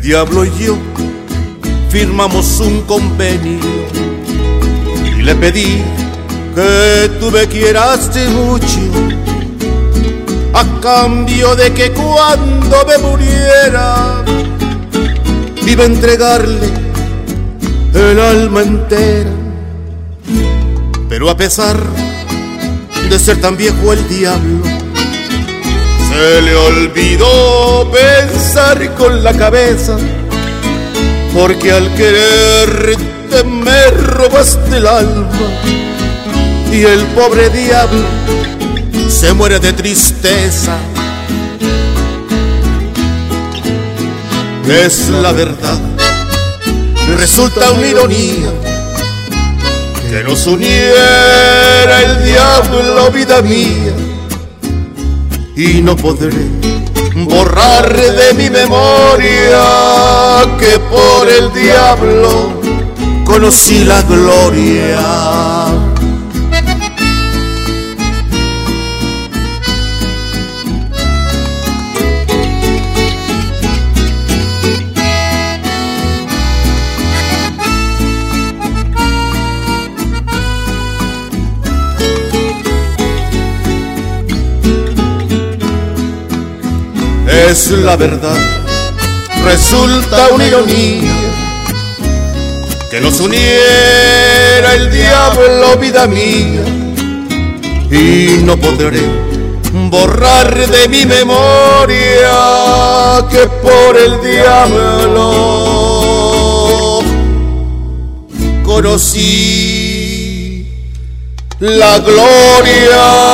Diablo y yo firmamos un convenio y le pedí que tú me quieras mucho a cambio de que cuando me muriera iba a entregarle el alma entera. Pero a pesar de ser tan viejo el diablo, se le olvidó pensar con la cabeza, porque al quererte me robaste el alma. Y el pobre diablo se muere de tristeza. Es la verdad, resulta una ironía que nos uniera el diablo, vida mía, y no podré borrar de mi memoria que por el diablo conocí la gloria. Es la verdad. Resulta una ironía que nos uniera el diablo, vida mía, y no podré borrar de mi memoria que por el diablo conocí la gloria.